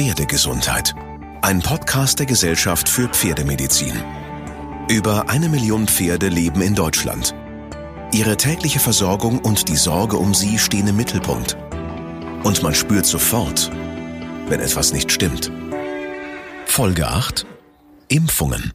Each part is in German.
Pferdegesundheit. Ein Podcast der Gesellschaft für Pferdemedizin. Über eine Million Pferde leben in Deutschland. Ihre tägliche Versorgung und die Sorge um sie stehen im Mittelpunkt. Und man spürt sofort, wenn etwas nicht stimmt. Folge 8. Impfungen.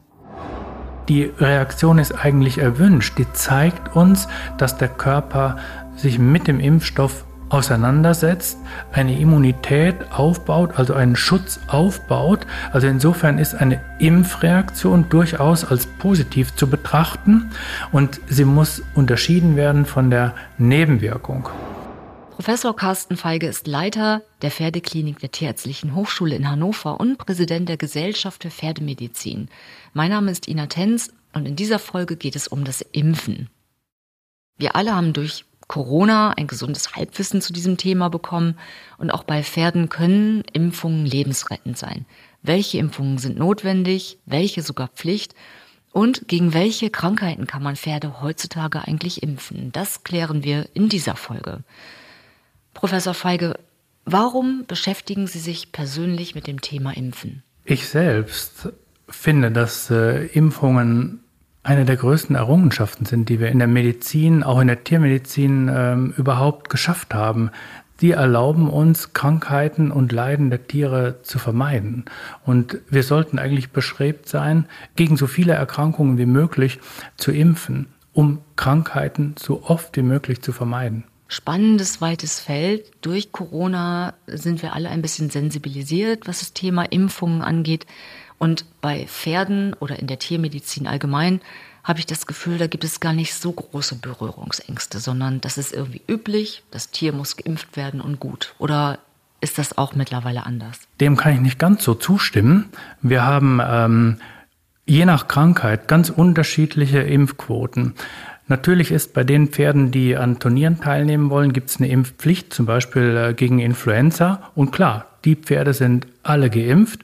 Die Reaktion ist eigentlich erwünscht. Die zeigt uns, dass der Körper sich mit dem Impfstoff auseinandersetzt, eine Immunität aufbaut, also einen Schutz aufbaut. Also insofern ist eine Impfreaktion durchaus als positiv zu betrachten und sie muss unterschieden werden von der Nebenwirkung. Professor Carsten Feige ist Leiter der Pferdeklinik der Tierärztlichen Hochschule in Hannover und Präsident der Gesellschaft für Pferdemedizin. Mein Name ist Ina Tenz und in dieser Folge geht es um das Impfen. Wir alle haben durch Corona ein gesundes Halbwissen zu diesem Thema bekommen und auch bei Pferden können Impfungen lebensrettend sein. Welche Impfungen sind notwendig, welche sogar Pflicht und gegen welche Krankheiten kann man Pferde heutzutage eigentlich impfen? Das klären wir in dieser Folge. Professor Feige, warum beschäftigen Sie sich persönlich mit dem Thema Impfen? Ich selbst finde, dass äh, Impfungen eine der größten Errungenschaften sind, die wir in der Medizin, auch in der Tiermedizin ähm, überhaupt geschafft haben. Die erlauben uns, Krankheiten und Leiden der Tiere zu vermeiden. Und wir sollten eigentlich bestrebt sein, gegen so viele Erkrankungen wie möglich zu impfen, um Krankheiten so oft wie möglich zu vermeiden spannendes, weites Feld. Durch Corona sind wir alle ein bisschen sensibilisiert, was das Thema Impfungen angeht. Und bei Pferden oder in der Tiermedizin allgemein habe ich das Gefühl, da gibt es gar nicht so große Berührungsängste, sondern das ist irgendwie üblich, das Tier muss geimpft werden und gut. Oder ist das auch mittlerweile anders? Dem kann ich nicht ganz so zustimmen. Wir haben ähm, je nach Krankheit ganz unterschiedliche Impfquoten. Natürlich ist bei den Pferden, die an Turnieren teilnehmen wollen, gibt es eine Impfpflicht, zum Beispiel äh, gegen Influenza. Und klar, die Pferde sind alle geimpft.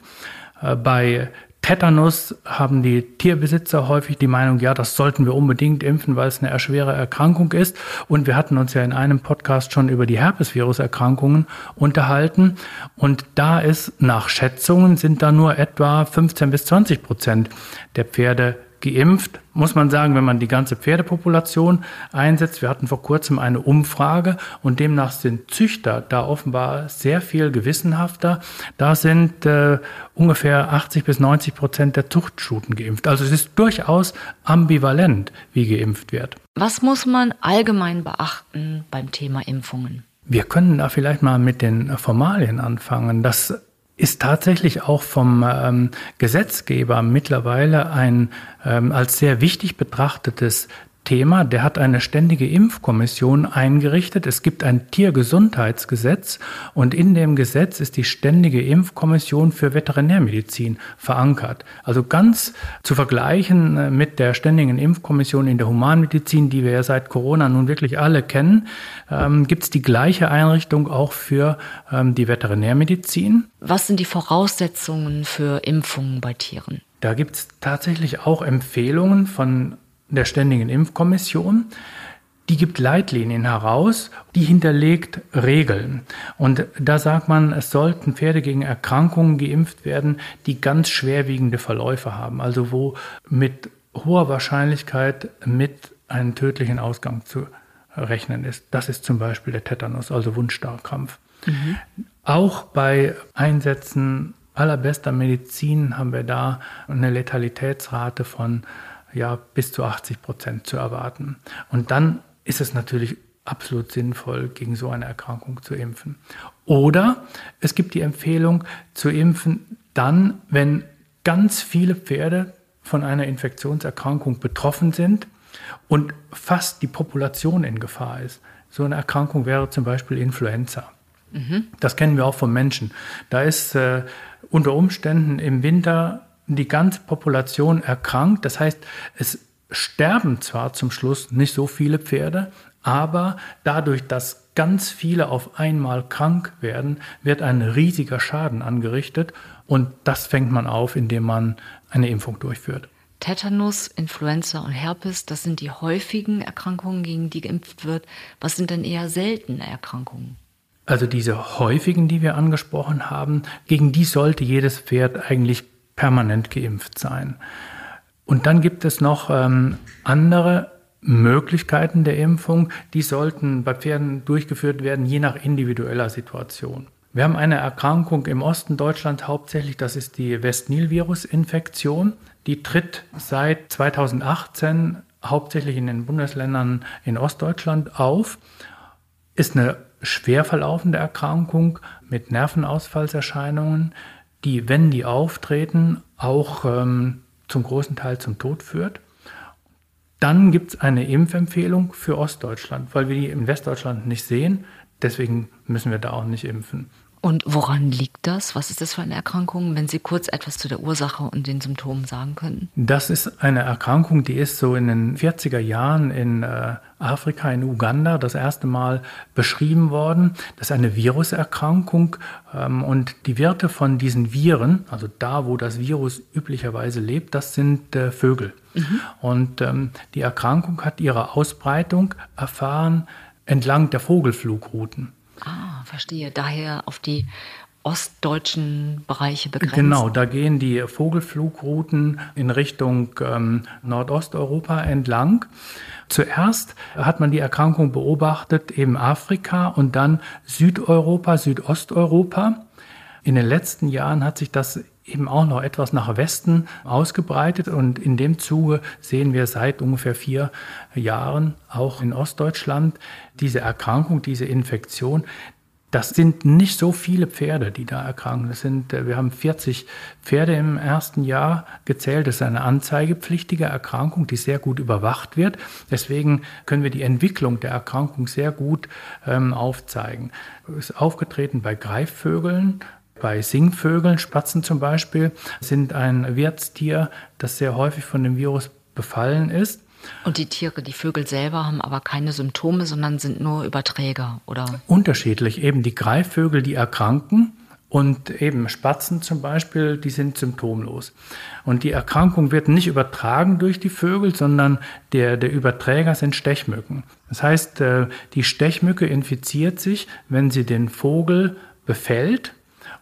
Äh, bei Tetanus haben die Tierbesitzer häufig die Meinung, ja, das sollten wir unbedingt impfen, weil es eine schwere Erkrankung ist. Und wir hatten uns ja in einem Podcast schon über die Herpesviruserkrankungen unterhalten. Und da ist nach Schätzungen sind da nur etwa 15 bis 20 Prozent der Pferde geimpft, muss man sagen, wenn man die ganze Pferdepopulation einsetzt. Wir hatten vor kurzem eine Umfrage und demnach sind Züchter da offenbar sehr viel gewissenhafter. Da sind äh, ungefähr 80 bis 90 Prozent der Zuchtschuten geimpft. Also es ist durchaus ambivalent, wie geimpft wird. Was muss man allgemein beachten beim Thema Impfungen? Wir können da vielleicht mal mit den Formalien anfangen. Das ist tatsächlich auch vom ähm, Gesetzgeber mittlerweile ein ähm, als sehr wichtig betrachtetes Thema. Der hat eine ständige Impfkommission eingerichtet. Es gibt ein Tiergesundheitsgesetz und in dem Gesetz ist die ständige Impfkommission für Veterinärmedizin verankert. Also ganz zu vergleichen äh, mit der ständigen Impfkommission in der Humanmedizin, die wir ja seit Corona nun wirklich alle kennen, ähm, gibt es die gleiche Einrichtung auch für ähm, die Veterinärmedizin. Was sind die Voraussetzungen für Impfungen bei Tieren? Da gibt es tatsächlich auch Empfehlungen von der Ständigen Impfkommission. Die gibt Leitlinien heraus, die hinterlegt Regeln. Und da sagt man, es sollten Pferde gegen Erkrankungen geimpft werden, die ganz schwerwiegende Verläufe haben, also wo mit hoher Wahrscheinlichkeit mit einem tödlichen Ausgang zu rechnen ist. Das ist zum Beispiel der Tetanus, also Wundstarrkrampf. Mhm. Auch bei Einsätzen allerbester Medizin haben wir da eine Letalitätsrate von ja, bis zu 80 Prozent zu erwarten. Und dann ist es natürlich absolut sinnvoll, gegen so eine Erkrankung zu impfen. Oder es gibt die Empfehlung zu impfen dann, wenn ganz viele Pferde von einer Infektionserkrankung betroffen sind und fast die Population in Gefahr ist. So eine Erkrankung wäre zum Beispiel Influenza. Mhm. Das kennen wir auch vom Menschen. Da ist äh, unter Umständen im Winter die ganze Population erkrankt. Das heißt, es sterben zwar zum Schluss nicht so viele Pferde, aber dadurch, dass ganz viele auf einmal krank werden, wird ein riesiger Schaden angerichtet und das fängt man auf, indem man eine Impfung durchführt. Tetanus, Influenza und Herpes, das sind die häufigen Erkrankungen, gegen die geimpft wird. Was sind denn eher seltene Erkrankungen? also diese häufigen, die wir angesprochen haben, gegen die sollte jedes Pferd eigentlich permanent geimpft sein. Und dann gibt es noch ähm, andere Möglichkeiten der Impfung, die sollten bei Pferden durchgeführt werden, je nach individueller Situation. Wir haben eine Erkrankung im Osten Deutschlands hauptsächlich, das ist die West-Nil-Virus-Infektion. Die tritt seit 2018 hauptsächlich in den Bundesländern in Ostdeutschland auf, ist eine schwer verlaufende Erkrankung mit Nervenausfallserscheinungen, die, wenn die auftreten, auch ähm, zum großen Teil zum Tod führt. Dann gibt es eine Impfempfehlung für Ostdeutschland, weil wir die in Westdeutschland nicht sehen. Deswegen müssen wir da auch nicht impfen. Und woran liegt das? Was ist das für eine Erkrankung, wenn Sie kurz etwas zu der Ursache und den Symptomen sagen können? Das ist eine Erkrankung, die ist so in den 40er Jahren in äh, Afrika, in Uganda, das erste Mal beschrieben worden. Das ist eine Viruserkrankung ähm, und die Werte von diesen Viren, also da, wo das Virus üblicherweise lebt, das sind äh, Vögel. Mhm. Und ähm, die Erkrankung hat ihre Ausbreitung erfahren entlang der Vogelflugrouten. Ah, verstehe. Daher auf die ostdeutschen Bereiche begrenzt. Genau, da gehen die Vogelflugrouten in Richtung ähm, Nordosteuropa entlang. Zuerst hat man die Erkrankung beobachtet, eben Afrika und dann Südeuropa, Südosteuropa. In den letzten Jahren hat sich das eben auch noch etwas nach Westen ausgebreitet und in dem Zuge sehen wir seit ungefähr vier Jahren auch in Ostdeutschland diese Erkrankung, diese Infektion. Das sind nicht so viele Pferde, die da erkranken. Das sind, äh, wir haben 40 Pferde im ersten Jahr gezählt. Das ist eine anzeigepflichtige Erkrankung, die sehr gut überwacht wird. Deswegen können wir die Entwicklung der Erkrankung sehr gut ähm, aufzeigen. Ist aufgetreten bei Greifvögeln, bei Singvögeln, Spatzen zum Beispiel, sind ein Wirtstier, das sehr häufig von dem Virus befallen ist. Und die Tiere, die Vögel selber haben aber keine Symptome, sondern sind nur Überträger, oder? Unterschiedlich. Eben die Greifvögel, die erkranken und eben Spatzen zum Beispiel, die sind symptomlos. Und die Erkrankung wird nicht übertragen durch die Vögel, sondern der, der Überträger sind Stechmücken. Das heißt, äh, die Stechmücke infiziert sich, wenn sie den Vogel befällt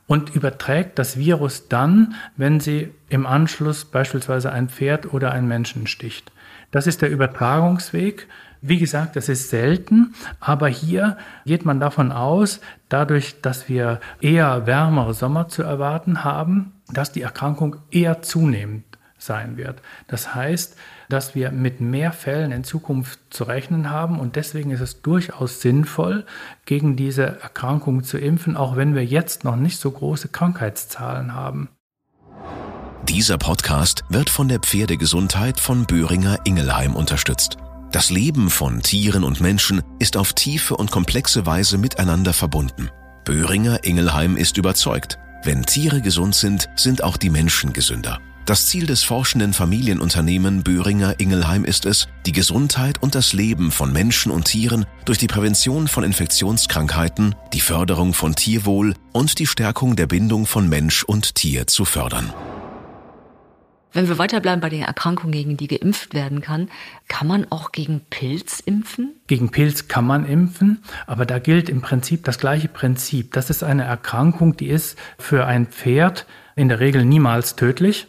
und überträgt das Virus dann, wenn sie im Anschluss beispielsweise ein Pferd oder einen Menschen sticht. Das ist der Übertragungsweg. Wie gesagt, das ist selten, aber hier geht man davon aus, dadurch, dass wir eher wärmere Sommer zu erwarten haben, dass die Erkrankung eher zunehmend sein wird. Das heißt, dass wir mit mehr Fällen in Zukunft zu rechnen haben und deswegen ist es durchaus sinnvoll, gegen diese Erkrankung zu impfen, auch wenn wir jetzt noch nicht so große Krankheitszahlen haben. Dieser Podcast wird von der Pferdegesundheit von Böhringer Ingelheim unterstützt. Das Leben von Tieren und Menschen ist auf tiefe und komplexe Weise miteinander verbunden. Böhringer Ingelheim ist überzeugt, wenn Tiere gesund sind, sind auch die Menschen gesünder. Das Ziel des forschenden Familienunternehmen Böhringer Ingelheim ist es, die Gesundheit und das Leben von Menschen und Tieren durch die Prävention von Infektionskrankheiten, die Förderung von Tierwohl und die Stärkung der Bindung von Mensch und Tier zu fördern. Wenn wir weiterbleiben bei den Erkrankungen, gegen die geimpft werden kann, kann man auch gegen Pilz impfen? Gegen Pilz kann man impfen, aber da gilt im Prinzip das gleiche Prinzip. Das ist eine Erkrankung, die ist für ein Pferd in der Regel niemals tödlich.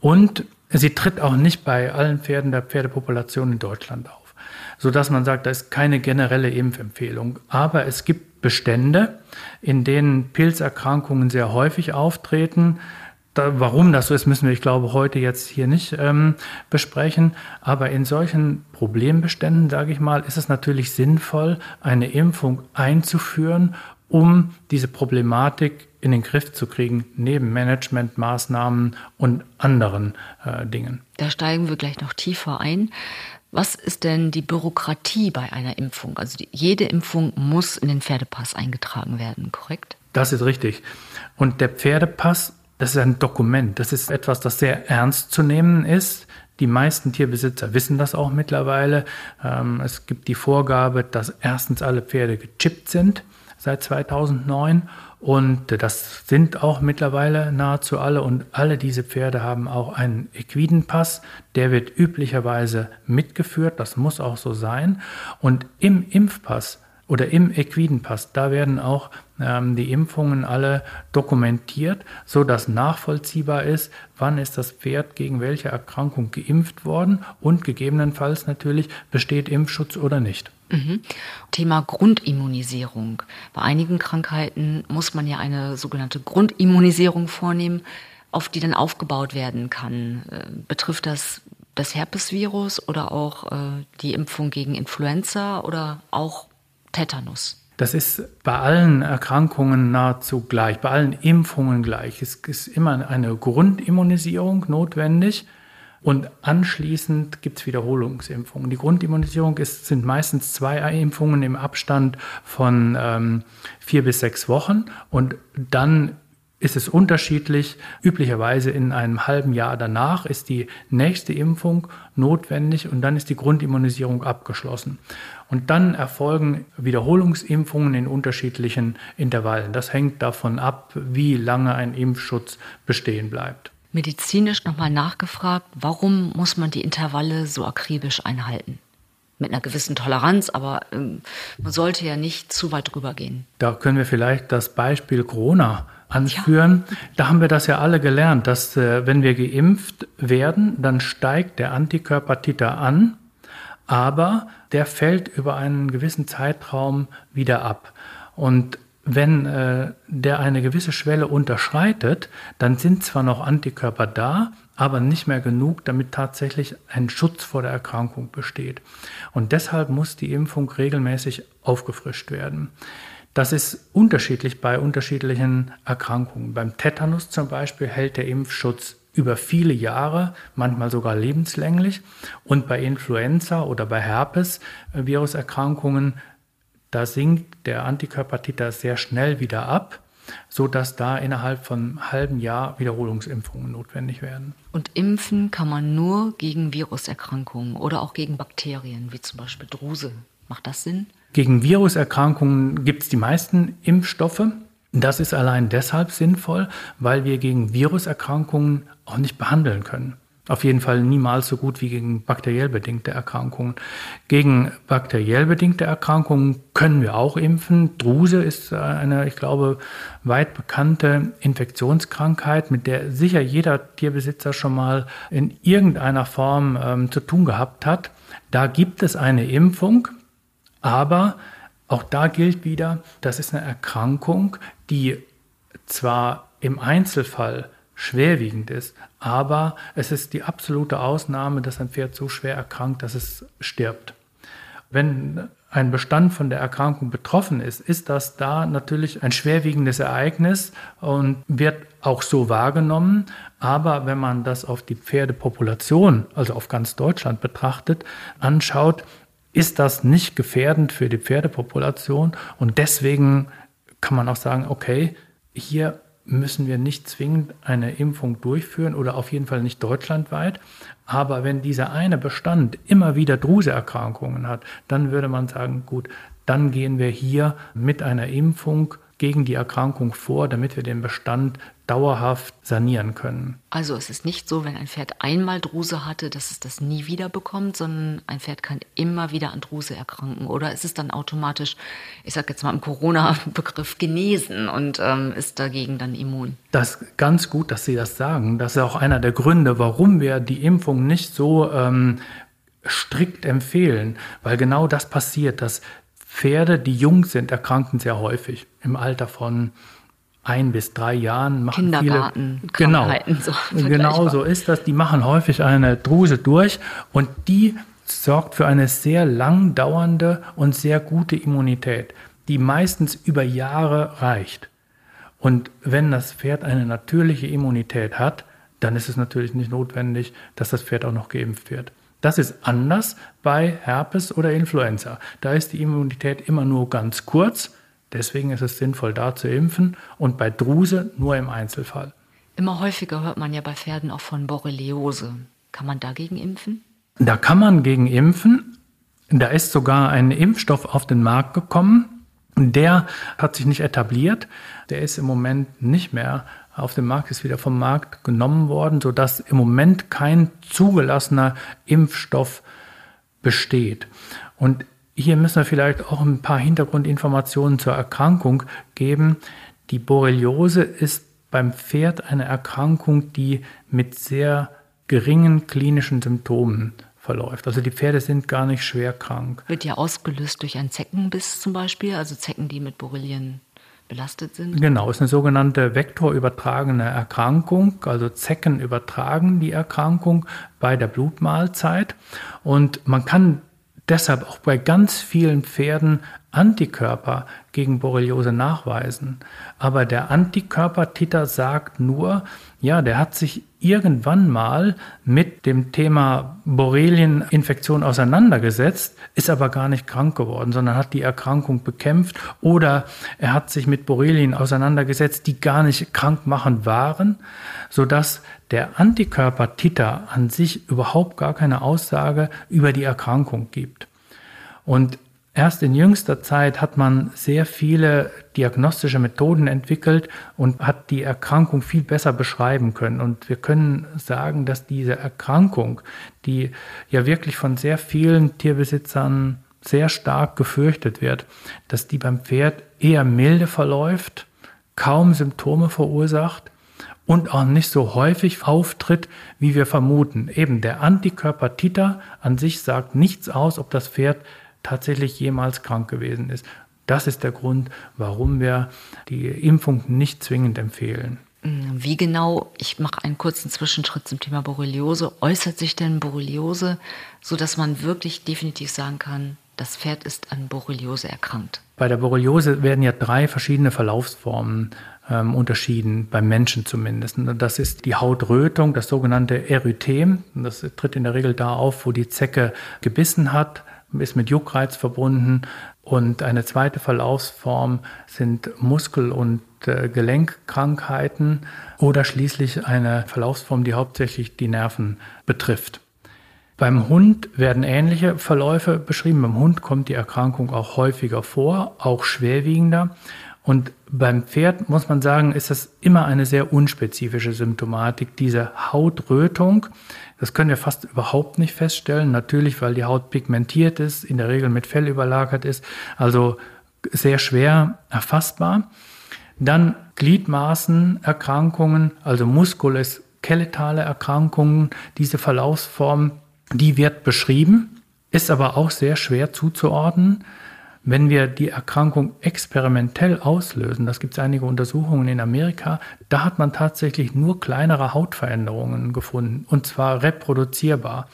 Und sie tritt auch nicht bei allen Pferden der Pferdepopulation in Deutschland auf, sodass man sagt, da ist keine generelle Impfempfehlung. Aber es gibt Bestände, in denen Pilzerkrankungen sehr häufig auftreten. Da, warum das so ist, müssen wir, ich glaube, heute jetzt hier nicht ähm, besprechen. Aber in solchen Problembeständen, sage ich mal, ist es natürlich sinnvoll, eine Impfung einzuführen, um diese Problematik in den Griff zu kriegen, neben Managementmaßnahmen und anderen äh, Dingen. Da steigen wir gleich noch tiefer ein. Was ist denn die Bürokratie bei einer Impfung? Also die, jede Impfung muss in den Pferdepass eingetragen werden, korrekt? Das ist richtig. Und der Pferdepass, das ist ein Dokument. Das ist etwas, das sehr ernst zu nehmen ist. Die meisten Tierbesitzer wissen das auch mittlerweile. Ähm, es gibt die Vorgabe, dass erstens alle Pferde gechippt sind seit 2009 und das sind auch mittlerweile nahezu alle. Und alle diese Pferde haben auch einen Equidenpass. Der wird üblicherweise mitgeführt. Das muss auch so sein. Und im Impfpass oder im Equidenpass, da werden auch die Impfungen alle dokumentiert, so dass nachvollziehbar ist, wann ist das Pferd gegen welche Erkrankung geimpft worden und gegebenenfalls natürlich besteht Impfschutz oder nicht. Mhm. Thema Grundimmunisierung. Bei einigen Krankheiten muss man ja eine sogenannte Grundimmunisierung vornehmen, auf die dann aufgebaut werden kann. Äh, betrifft das das Herpesvirus oder auch äh, die Impfung gegen Influenza oder auch Tetanus? Das ist bei allen Erkrankungen nahezu gleich, bei allen Impfungen gleich. Es ist immer eine Grundimmunisierung notwendig und anschließend gibt es Wiederholungsimpfungen. Die Grundimmunisierung ist, sind meistens zwei Impfungen im Abstand von ähm, vier bis sechs Wochen und dann ist es unterschiedlich. Üblicherweise in einem halben Jahr danach ist die nächste Impfung notwendig und dann ist die Grundimmunisierung abgeschlossen. Und dann erfolgen Wiederholungsimpfungen in unterschiedlichen Intervallen. Das hängt davon ab, wie lange ein Impfschutz bestehen bleibt. Medizinisch nochmal nachgefragt, warum muss man die Intervalle so akribisch einhalten? mit einer gewissen Toleranz, aber ähm, man sollte ja nicht zu weit drüber gehen. Da können wir vielleicht das Beispiel Corona anführen. Ja. Da haben wir das ja alle gelernt, dass äh, wenn wir geimpft werden, dann steigt der Antikörpertiter an, aber der fällt über einen gewissen Zeitraum wieder ab. Und wenn äh, der eine gewisse Schwelle unterschreitet, dann sind zwar noch Antikörper da, aber nicht mehr genug, damit tatsächlich ein Schutz vor der Erkrankung besteht. Und deshalb muss die Impfung regelmäßig aufgefrischt werden. Das ist unterschiedlich bei unterschiedlichen Erkrankungen. Beim Tetanus zum Beispiel hält der Impfschutz über viele Jahre, manchmal sogar lebenslänglich. Und bei Influenza oder bei Herpes-Viruserkrankungen, da sinkt der Antikörpertiter sehr schnell wieder ab, sodass da innerhalb von einem halben Jahr Wiederholungsimpfungen notwendig werden. Und impfen kann man nur gegen Viruserkrankungen oder auch gegen Bakterien, wie zum Beispiel Druse. Macht das Sinn? Gegen Viruserkrankungen gibt es die meisten Impfstoffe. Das ist allein deshalb sinnvoll, weil wir gegen Viruserkrankungen auch nicht behandeln können. Auf jeden Fall niemals so gut wie gegen bakteriell bedingte Erkrankungen. Gegen bakteriell bedingte Erkrankungen können wir auch impfen. Druse ist eine, ich glaube, weit bekannte Infektionskrankheit, mit der sicher jeder Tierbesitzer schon mal in irgendeiner Form ähm, zu tun gehabt hat. Da gibt es eine Impfung, aber auch da gilt wieder, das ist eine Erkrankung, die zwar im Einzelfall schwerwiegend ist, aber es ist die absolute Ausnahme, dass ein Pferd so schwer erkrankt, dass es stirbt. Wenn ein Bestand von der Erkrankung betroffen ist, ist das da natürlich ein schwerwiegendes Ereignis und wird auch so wahrgenommen. Aber wenn man das auf die Pferdepopulation, also auf ganz Deutschland betrachtet, anschaut, ist das nicht gefährdend für die Pferdepopulation und deswegen kann man auch sagen, okay, hier müssen wir nicht zwingend eine Impfung durchführen oder auf jeden Fall nicht deutschlandweit. Aber wenn dieser eine Bestand immer wieder Druseerkrankungen hat, dann würde man sagen, gut, dann gehen wir hier mit einer Impfung gegen die Erkrankung vor, damit wir den Bestand dauerhaft sanieren können. Also es ist nicht so, wenn ein Pferd einmal Druse hatte, dass es das nie wieder bekommt, sondern ein Pferd kann immer wieder an Druse erkranken. Oder ist es dann automatisch, ich sage jetzt mal im Corona-Begriff, genesen und ähm, ist dagegen dann immun? Das ist ganz gut, dass Sie das sagen. Das ist auch einer der Gründe, warum wir die Impfung nicht so ähm, strikt empfehlen, weil genau das passiert, dass Pferde, die jung sind, erkranken sehr häufig im Alter von ein bis drei Jahren machen viele genau so genau so ist das. Die machen häufig eine Druse durch und die sorgt für eine sehr lang dauernde und sehr gute Immunität, die meistens über Jahre reicht. Und wenn das Pferd eine natürliche Immunität hat, dann ist es natürlich nicht notwendig, dass das Pferd auch noch geimpft wird. Das ist anders bei Herpes oder Influenza. Da ist die Immunität immer nur ganz kurz. Deswegen ist es sinnvoll, da zu impfen und bei Druse nur im Einzelfall. Immer häufiger hört man ja bei Pferden auch von Borreliose. Kann man dagegen impfen? Da kann man gegen impfen. Da ist sogar ein Impfstoff auf den Markt gekommen. Der hat sich nicht etabliert. Der ist im Moment nicht mehr auf dem Markt, ist wieder vom Markt genommen worden, sodass im Moment kein zugelassener Impfstoff besteht. Und hier müssen wir vielleicht auch ein paar Hintergrundinformationen zur Erkrankung geben. Die Borreliose ist beim Pferd eine Erkrankung, die mit sehr geringen klinischen Symptomen verläuft. Also die Pferde sind gar nicht schwer krank. Wird ja ausgelöst durch einen Zeckenbiss zum Beispiel, also Zecken, die mit Borrelien belastet sind? Genau, ist eine sogenannte vektorübertragene Erkrankung. Also Zecken übertragen die Erkrankung bei der Blutmahlzeit. Und man kann deshalb auch bei ganz vielen Pferden Antikörper gegen Borreliose nachweisen. Aber der Antikörpertiter sagt nur, ja, der hat sich irgendwann mal mit dem Thema Borrelieninfektion auseinandergesetzt, ist aber gar nicht krank geworden, sondern hat die Erkrankung bekämpft oder er hat sich mit Borrelien auseinandergesetzt, die gar nicht krankmachend waren, sodass der Antikörpertiter an sich überhaupt gar keine Aussage über die Erkrankung gibt. Und Erst in jüngster Zeit hat man sehr viele diagnostische Methoden entwickelt und hat die Erkrankung viel besser beschreiben können. Und wir können sagen, dass diese Erkrankung, die ja wirklich von sehr vielen Tierbesitzern sehr stark gefürchtet wird, dass die beim Pferd eher milde verläuft, kaum Symptome verursacht und auch nicht so häufig auftritt, wie wir vermuten. Eben der Antikörper Titer an sich sagt nichts aus, ob das Pferd tatsächlich jemals krank gewesen ist. Das ist der Grund, warum wir die Impfung nicht zwingend empfehlen. Mm, wie genau, ich mache einen kurzen Zwischenschritt zum Thema Borreliose, äußert sich denn Borreliose, sodass man wirklich definitiv sagen kann, das Pferd ist an Borreliose erkrankt? Bei der Borreliose werden ja drei verschiedene Verlaufsformen ähm, unterschieden, beim Menschen zumindest. Das ist die Hautrötung, das sogenannte Erythem. Das tritt in der Regel da auf, wo die Zecke gebissen hat ist mit Juckreiz verbunden. Und eine zweite Verlaufsform sind Muskel- und äh, Gelenkkrankheiten oder schließlich eine Verlaufsform, die hauptsächlich die Nerven betrifft. Beim Hund werden ähnliche Verläufe beschrieben. Beim Hund kommt die Erkrankung auch häufiger vor, auch schwerwiegender. Und beim Pferd muss man sagen, ist das immer eine sehr unspezifische Symptomatik, diese Hautrötung. Das können wir fast überhaupt nicht feststellen. Natürlich, weil die Haut pigmentiert ist, in der Regel mit Fell überlagert ist, also sehr schwer erfassbar. Dann Gliedmaßenerkrankungen, also muskuloskeletale Erkrankungen, diese Verlaufsform, die wird beschrieben, ist aber auch sehr schwer zuzuordnen. Wenn wir die Erkrankung experimentell auslösen, das gibt es einige Untersuchungen in Amerika, da hat man tatsächlich nur kleinere Hautveränderungen gefunden und zwar reproduzierbar.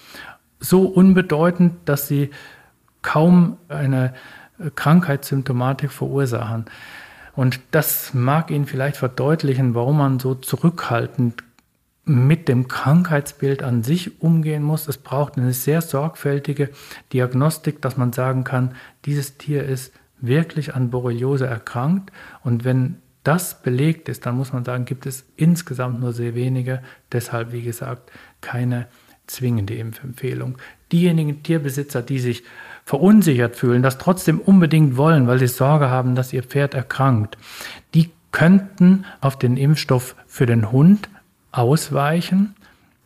So unbedeutend, dass sie kaum eine Krankheitssymptomatik verursachen. Und das mag Ihnen vielleicht verdeutlichen, warum man so zurückhaltend mit dem Krankheitsbild an sich umgehen muss. Es braucht eine sehr sorgfältige Diagnostik, dass man sagen kann, dieses Tier ist wirklich an Borreliose erkrankt. Und wenn das belegt ist, dann muss man sagen, gibt es insgesamt nur sehr wenige. Deshalb, wie gesagt, keine zwingende Impfempfehlung. Diejenigen Tierbesitzer, die sich verunsichert fühlen, das trotzdem unbedingt wollen, weil sie Sorge haben, dass ihr Pferd erkrankt, die könnten auf den Impfstoff für den Hund ausweichen,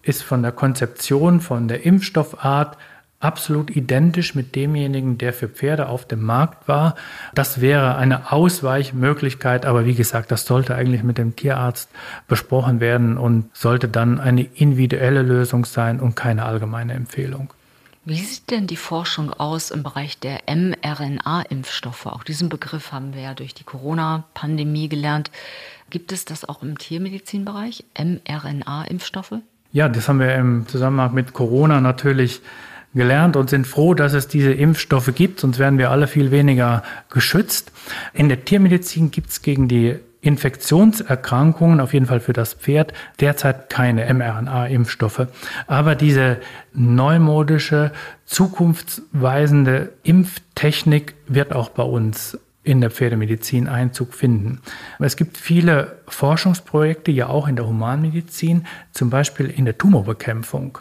ist von der Konzeption, von der Impfstoffart absolut identisch mit demjenigen, der für Pferde auf dem Markt war. Das wäre eine Ausweichmöglichkeit, aber wie gesagt, das sollte eigentlich mit dem Tierarzt besprochen werden und sollte dann eine individuelle Lösung sein und keine allgemeine Empfehlung. Wie sieht denn die Forschung aus im Bereich der mRNA-Impfstoffe? Auch diesen Begriff haben wir ja durch die Corona-Pandemie gelernt. Gibt es das auch im Tiermedizinbereich, mRNA-Impfstoffe? Ja, das haben wir im Zusammenhang mit Corona natürlich gelernt und sind froh, dass es diese Impfstoffe gibt, sonst wären wir alle viel weniger geschützt. In der Tiermedizin gibt es gegen die Infektionserkrankungen, auf jeden Fall für das Pferd, derzeit keine mRNA-Impfstoffe. Aber diese neumodische, zukunftsweisende Impftechnik wird auch bei uns in der Pferdemedizin Einzug finden. Es gibt viele Forschungsprojekte, ja auch in der Humanmedizin, zum Beispiel in der Tumorbekämpfung.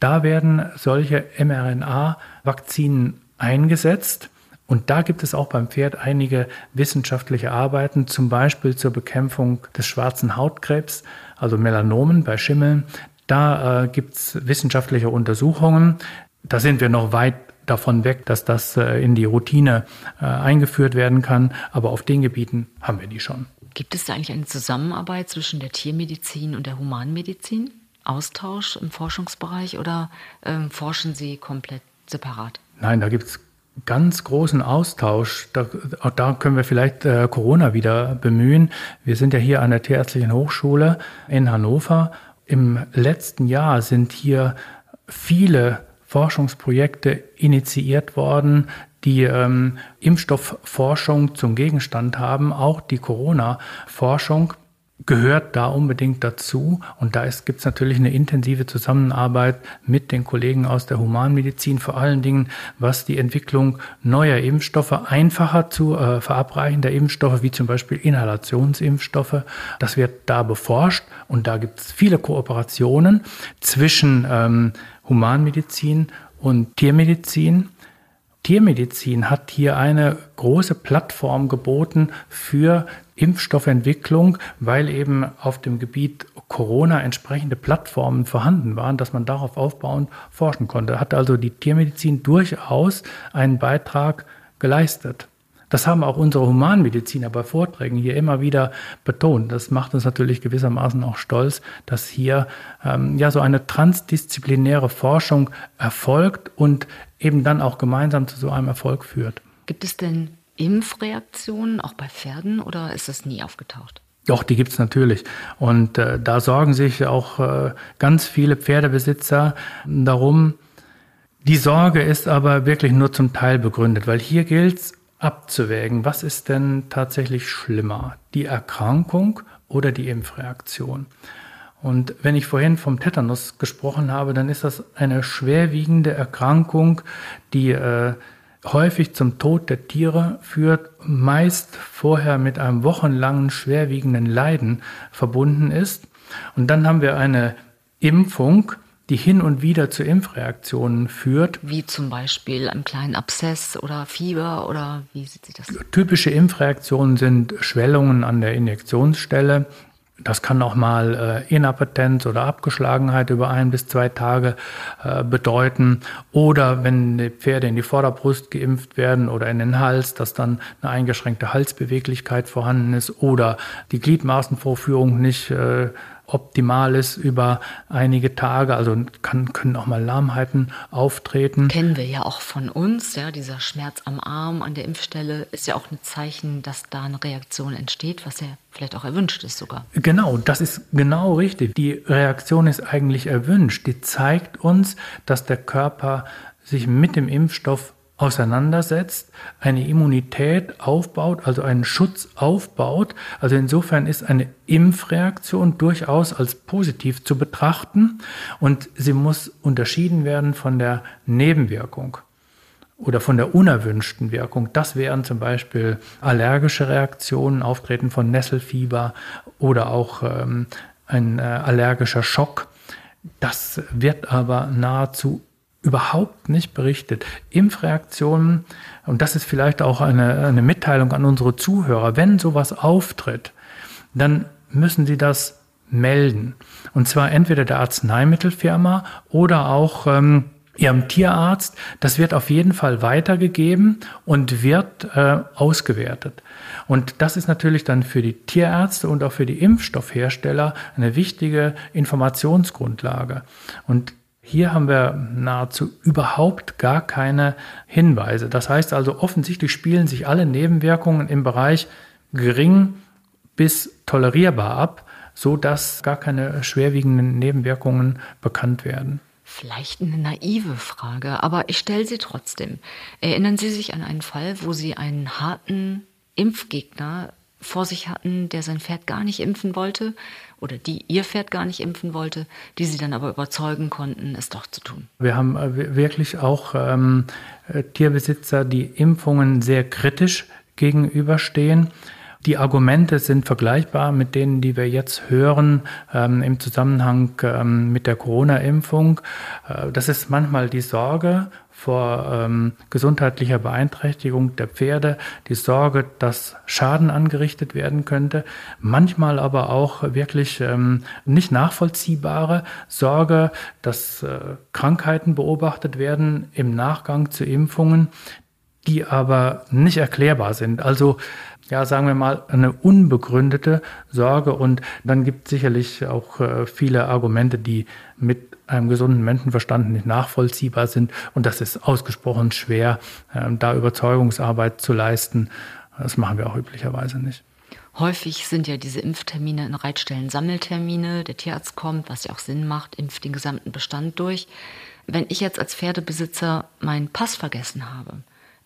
Da werden solche mRNA-Vakzinen eingesetzt. Und da gibt es auch beim Pferd einige wissenschaftliche Arbeiten, zum Beispiel zur Bekämpfung des schwarzen Hautkrebs, also Melanomen bei Schimmeln. Da äh, gibt es wissenschaftliche Untersuchungen. Da sind wir noch weit davon weg, dass das äh, in die Routine äh, eingeführt werden kann. Aber auf den Gebieten haben wir die schon. Gibt es da eigentlich eine Zusammenarbeit zwischen der Tiermedizin und der Humanmedizin? Austausch im Forschungsbereich oder ähm, forschen Sie komplett separat? Nein, da gibt es ganz großen Austausch. Da, auch da können wir vielleicht äh, Corona wieder bemühen. Wir sind ja hier an der Tierärztlichen Hochschule in Hannover. Im letzten Jahr sind hier viele Forschungsprojekte initiiert worden, die ähm, Impfstoffforschung zum Gegenstand haben, auch die Corona-Forschung gehört da unbedingt dazu. Und da gibt es natürlich eine intensive Zusammenarbeit mit den Kollegen aus der Humanmedizin, vor allen Dingen was die Entwicklung neuer Impfstoffe, einfacher zu äh, verabreichender Impfstoffe, wie zum Beispiel Inhalationsimpfstoffe, das wird da beforscht. Und da gibt es viele Kooperationen zwischen ähm, Humanmedizin und Tiermedizin. Tiermedizin hat hier eine große Plattform geboten für Impfstoffentwicklung, weil eben auf dem Gebiet Corona entsprechende Plattformen vorhanden waren, dass man darauf aufbauend forschen konnte. Hat also die Tiermedizin durchaus einen Beitrag geleistet. Das haben auch unsere Humanmediziner bei Vorträgen hier immer wieder betont. Das macht uns natürlich gewissermaßen auch stolz, dass hier ähm, ja so eine transdisziplinäre Forschung erfolgt und eben dann auch gemeinsam zu so einem Erfolg führt. Gibt es denn Impfreaktionen auch bei Pferden oder ist das nie aufgetaucht? Doch, die gibt es natürlich. Und äh, da sorgen sich auch äh, ganz viele Pferdebesitzer darum. Die Sorge ist aber wirklich nur zum Teil begründet, weil hier gilt es, abzuwägen, was ist denn tatsächlich schlimmer, die Erkrankung oder die Impfreaktion. Und wenn ich vorhin vom Tetanus gesprochen habe, dann ist das eine schwerwiegende Erkrankung, die äh, häufig zum Tod der Tiere führt, meist vorher mit einem wochenlangen schwerwiegenden Leiden verbunden ist. Und dann haben wir eine Impfung, die hin und wieder zu Impfreaktionen führt. Wie zum Beispiel einen kleinen Abszess oder Fieber oder wie sieht sich das? Typische Impfreaktionen sind Schwellungen an der Injektionsstelle. Das kann auch mal äh, Inappetenz oder Abgeschlagenheit über ein bis zwei Tage äh, bedeuten. Oder wenn die Pferde in die Vorderbrust geimpft werden oder in den Hals, dass dann eine eingeschränkte Halsbeweglichkeit vorhanden ist oder die Gliedmaßenvorführung nicht äh, optimal ist über einige Tage. Also kann, können auch mal Lahmheiten auftreten. Kennen wir ja auch von uns. Ja, dieser Schmerz am Arm, an der Impfstelle ist ja auch ein Zeichen, dass da eine Reaktion entsteht, was ja vielleicht auch erwünscht ist sogar. Genau, das ist genau richtig. Die Reaktion ist eigentlich erwünscht. Die zeigt uns, dass der Körper sich mit dem Impfstoff auseinandersetzt, eine Immunität aufbaut, also einen Schutz aufbaut. Also insofern ist eine Impfreaktion durchaus als positiv zu betrachten und sie muss unterschieden werden von der Nebenwirkung oder von der unerwünschten Wirkung. Das wären zum Beispiel allergische Reaktionen, Auftreten von Nesselfieber oder auch ähm, ein äh, allergischer Schock. Das wird aber nahezu überhaupt nicht berichtet. Impfreaktionen, und das ist vielleicht auch eine, eine Mitteilung an unsere Zuhörer, wenn sowas auftritt, dann müssen Sie das melden. Und zwar entweder der Arzneimittelfirma oder auch ähm, Ihrem Tierarzt. Das wird auf jeden Fall weitergegeben und wird äh, ausgewertet. Und das ist natürlich dann für die Tierärzte und auch für die Impfstoffhersteller eine wichtige Informationsgrundlage. Und hier haben wir nahezu überhaupt gar keine Hinweise. Das heißt also, offensichtlich spielen sich alle Nebenwirkungen im Bereich gering bis tolerierbar ab, so dass gar keine schwerwiegenden Nebenwirkungen bekannt werden. Vielleicht eine naive Frage, aber ich stelle sie trotzdem. Erinnern Sie sich an einen Fall, wo Sie einen harten Impfgegner vor sich hatten, der sein Pferd gar nicht impfen wollte oder die ihr Pferd gar nicht impfen wollte, die sie dann aber überzeugen konnten, es doch zu tun. Wir haben äh, wirklich auch ähm, äh, Tierbesitzer, die Impfungen sehr kritisch gegenüberstehen. Die Argumente sind vergleichbar mit denen, die wir jetzt hören ähm, im Zusammenhang ähm, mit der Corona-Impfung. Äh, das ist manchmal die Sorge vor ähm, gesundheitlicher Beeinträchtigung der Pferde, die Sorge, dass Schaden angerichtet werden könnte, manchmal aber auch wirklich ähm, nicht nachvollziehbare Sorge, dass äh, Krankheiten beobachtet werden im Nachgang zu Impfungen, die aber nicht erklärbar sind. Also ja, sagen wir mal, eine unbegründete Sorge. Und dann gibt es sicherlich auch äh, viele Argumente, die mit einem gesunden Menschenverstand nicht nachvollziehbar sind. Und das ist ausgesprochen schwer, äh, da Überzeugungsarbeit zu leisten. Das machen wir auch üblicherweise nicht. Häufig sind ja diese Impftermine in Reitstellen Sammeltermine. Der Tierarzt kommt, was ja auch Sinn macht, impft den gesamten Bestand durch. Wenn ich jetzt als Pferdebesitzer meinen Pass vergessen habe,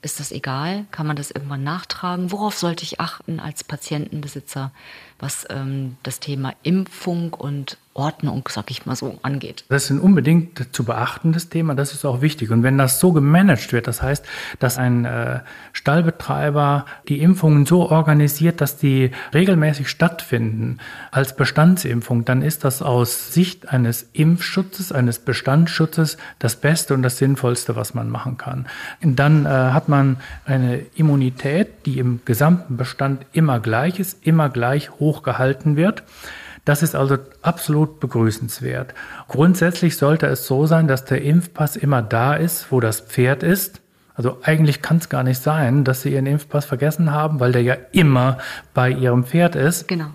ist das egal? Kann man das irgendwann nachtragen? Worauf sollte ich achten als Patientenbesitzer, was ähm, das Thema Impfung und Ordnung, sag ich mal so, angeht. Das ist ein unbedingt zu beachtendes Thema, das ist auch wichtig. Und wenn das so gemanagt wird, das heißt, dass ein äh, Stallbetreiber die Impfungen so organisiert, dass die regelmäßig stattfinden als Bestandsimpfung, dann ist das aus Sicht eines Impfschutzes, eines Bestandsschutzes das Beste und das Sinnvollste, was man machen kann. Und dann äh, hat man eine Immunität, die im gesamten Bestand immer gleich ist, immer gleich hoch gehalten wird. Das ist also absolut begrüßenswert. Grundsätzlich sollte es so sein, dass der Impfpass immer da ist, wo das Pferd ist. Also eigentlich kann es gar nicht sein, dass Sie Ihren Impfpass vergessen haben, weil der ja immer bei Ihrem Pferd ist. Genau.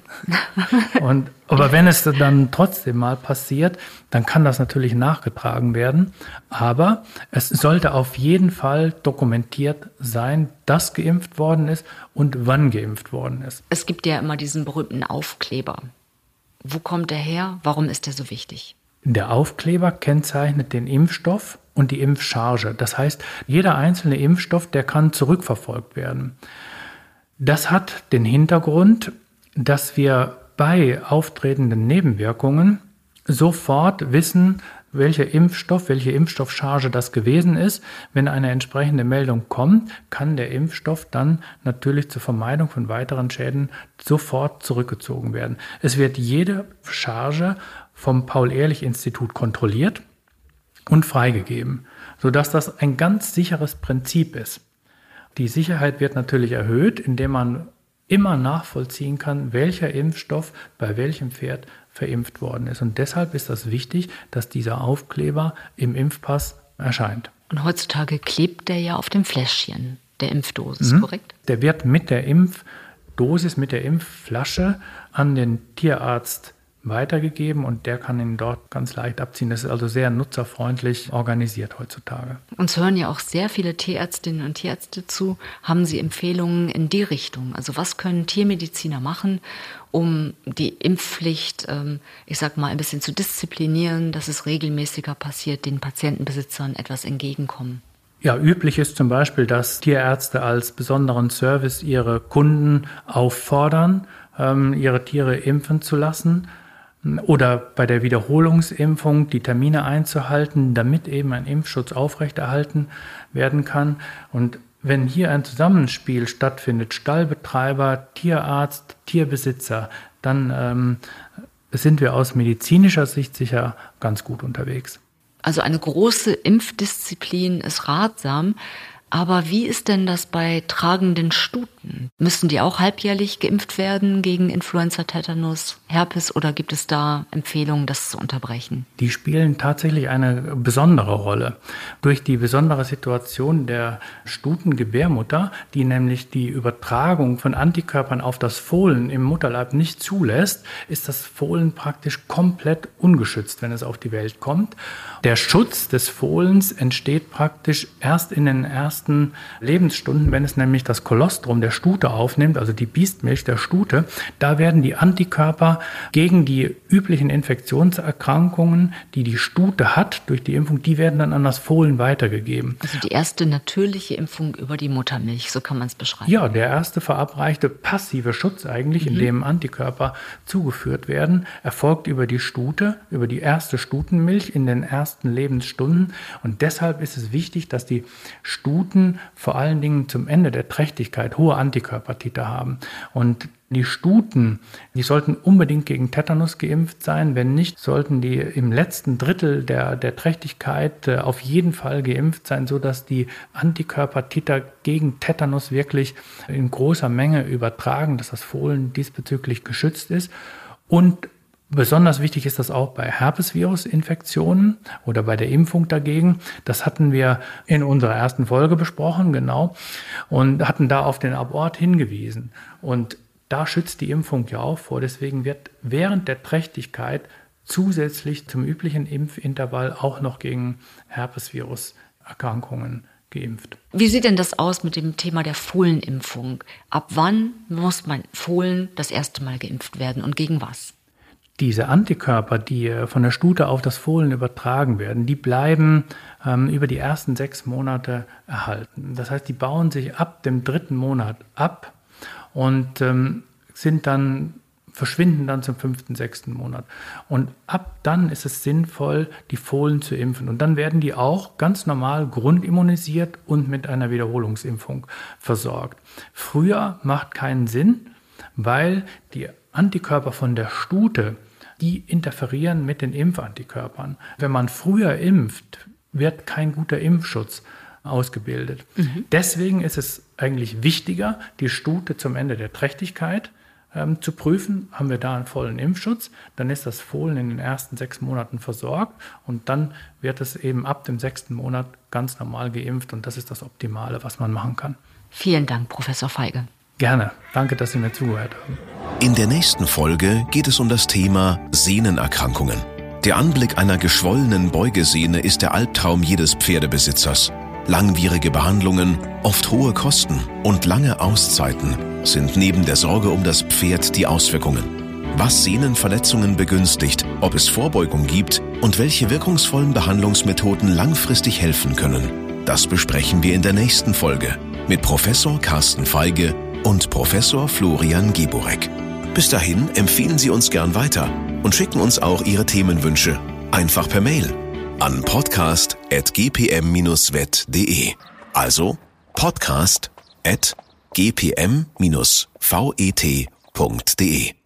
Und, aber wenn es dann trotzdem mal passiert, dann kann das natürlich nachgetragen werden. Aber es sollte auf jeden Fall dokumentiert sein, dass geimpft worden ist und wann geimpft worden ist. Es gibt ja immer diesen berühmten Aufkleber. Wo kommt er her? Warum ist er so wichtig? Der Aufkleber kennzeichnet den Impfstoff und die Impfcharge. Das heißt, jeder einzelne Impfstoff, der kann zurückverfolgt werden. Das hat den Hintergrund, dass wir bei auftretenden Nebenwirkungen sofort wissen, welcher Impfstoff, welche Impfstoffcharge das gewesen ist. Wenn eine entsprechende Meldung kommt, kann der Impfstoff dann natürlich zur Vermeidung von weiteren Schäden sofort zurückgezogen werden. Es wird jede Charge vom Paul-Ehrlich-Institut kontrolliert und freigegeben, sodass das ein ganz sicheres Prinzip ist. Die Sicherheit wird natürlich erhöht, indem man immer nachvollziehen kann, welcher Impfstoff bei welchem Pferd verimpft worden ist. Und deshalb ist das wichtig, dass dieser Aufkleber im Impfpass erscheint. Und heutzutage klebt der ja auf dem Fläschchen der Impfdosis, mhm. korrekt? Der wird mit der Impfdosis, mit der Impfflasche an den Tierarzt weitergegeben und der kann ihn dort ganz leicht abziehen. Das ist also sehr nutzerfreundlich organisiert heutzutage. Uns hören ja auch sehr viele Tierärztinnen und Tierärzte zu. Haben Sie Empfehlungen in die Richtung? Also was können Tiermediziner machen, um die Impfpflicht, ähm, ich sag mal, ein bisschen zu disziplinieren, dass es regelmäßiger passiert, den Patientenbesitzern etwas entgegenkommen? Ja, üblich ist zum Beispiel, dass Tierärzte als besonderen Service ihre Kunden auffordern, ähm, ihre Tiere impfen zu lassen oder bei der Wiederholungsimpfung die Termine einzuhalten, damit eben ein Impfschutz aufrechterhalten werden kann. Und wenn hier ein Zusammenspiel stattfindet, Stallbetreiber, Tierarzt, Tierbesitzer, dann ähm, sind wir aus medizinischer Sicht sicher ganz gut unterwegs. Also eine große Impfdisziplin ist ratsam. Aber wie ist denn das bei tragenden Stuten? Müssen die auch halbjährlich geimpft werden gegen Influenza, Tetanus, Herpes oder gibt es da Empfehlungen, das zu unterbrechen? Die spielen tatsächlich eine besondere Rolle. Durch die besondere Situation der Stutengebärmutter, die nämlich die Übertragung von Antikörpern auf das Fohlen im Mutterleib nicht zulässt, ist das Fohlen praktisch komplett ungeschützt, wenn es auf die Welt kommt. Der Schutz des Fohlens entsteht praktisch erst in den ersten Lebensstunden, wenn es nämlich das Kolostrum der Stute aufnimmt, also die Biestmilch der Stute, da werden die Antikörper gegen die üblichen Infektionserkrankungen, die die Stute hat durch die Impfung, die werden dann an das Fohlen weitergegeben. Also die erste natürliche Impfung über die Muttermilch, so kann man es beschreiben. Ja, der erste verabreichte passive Schutz eigentlich, mhm. in dem Antikörper zugeführt werden, erfolgt über die Stute, über die erste Stutenmilch in den ersten Lebensstunden. Und deshalb ist es wichtig, dass die Stute Stuten vor allen Dingen zum Ende der Trächtigkeit hohe Antikörpertiter haben. Und die Stuten, die sollten unbedingt gegen Tetanus geimpft sein. Wenn nicht, sollten die im letzten Drittel der, der Trächtigkeit äh, auf jeden Fall geimpft sein, sodass die Antikörpertiter gegen Tetanus wirklich in großer Menge übertragen, dass das Fohlen diesbezüglich geschützt ist. Und Besonders wichtig ist das auch bei Herpesvirusinfektionen oder bei der Impfung dagegen. Das hatten wir in unserer ersten Folge besprochen, genau, und hatten da auf den Abort hingewiesen. Und da schützt die Impfung ja auch vor. Deswegen wird während der Trächtigkeit zusätzlich zum üblichen Impfintervall auch noch gegen Herpesviruserkrankungen geimpft. Wie sieht denn das aus mit dem Thema der Fohlenimpfung? Ab wann muss mein Fohlen das erste Mal geimpft werden und gegen was? Diese Antikörper, die äh, von der Stute auf das Fohlen übertragen werden, die bleiben ähm, über die ersten sechs Monate erhalten. Das heißt, die bauen sich ab dem dritten Monat ab und ähm, sind dann verschwinden dann zum fünften, sechsten Monat. Und ab dann ist es sinnvoll, die Fohlen zu impfen. Und dann werden die auch ganz normal grundimmunisiert und mit einer Wiederholungsimpfung versorgt. Früher macht keinen Sinn, weil die Antikörper von der Stute die interferieren mit den Impfantikörpern. Wenn man früher impft, wird kein guter Impfschutz ausgebildet. Mhm. Deswegen ist es eigentlich wichtiger, die Stute zum Ende der Trächtigkeit ähm, zu prüfen. Haben wir da einen vollen Impfschutz, dann ist das Fohlen in den ersten sechs Monaten versorgt und dann wird es eben ab dem sechsten Monat ganz normal geimpft und das ist das Optimale, was man machen kann. Vielen Dank, Professor Feige. Gerne. Danke, dass Sie mir zugehört haben. In der nächsten Folge geht es um das Thema Sehnenerkrankungen. Der Anblick einer geschwollenen Beugesehne ist der Albtraum jedes Pferdebesitzers. Langwierige Behandlungen, oft hohe Kosten und lange Auszeiten sind neben der Sorge um das Pferd die Auswirkungen. Was Sehnenverletzungen begünstigt, ob es Vorbeugung gibt und welche wirkungsvollen Behandlungsmethoden langfristig helfen können, das besprechen wir in der nächsten Folge mit Professor Carsten Feige und Professor Florian Geborek. Bis dahin empfehlen Sie uns gern weiter und schicken uns auch Ihre Themenwünsche einfach per Mail an podcast.gpm-vet.de. Also podcast.gpm-vet.de.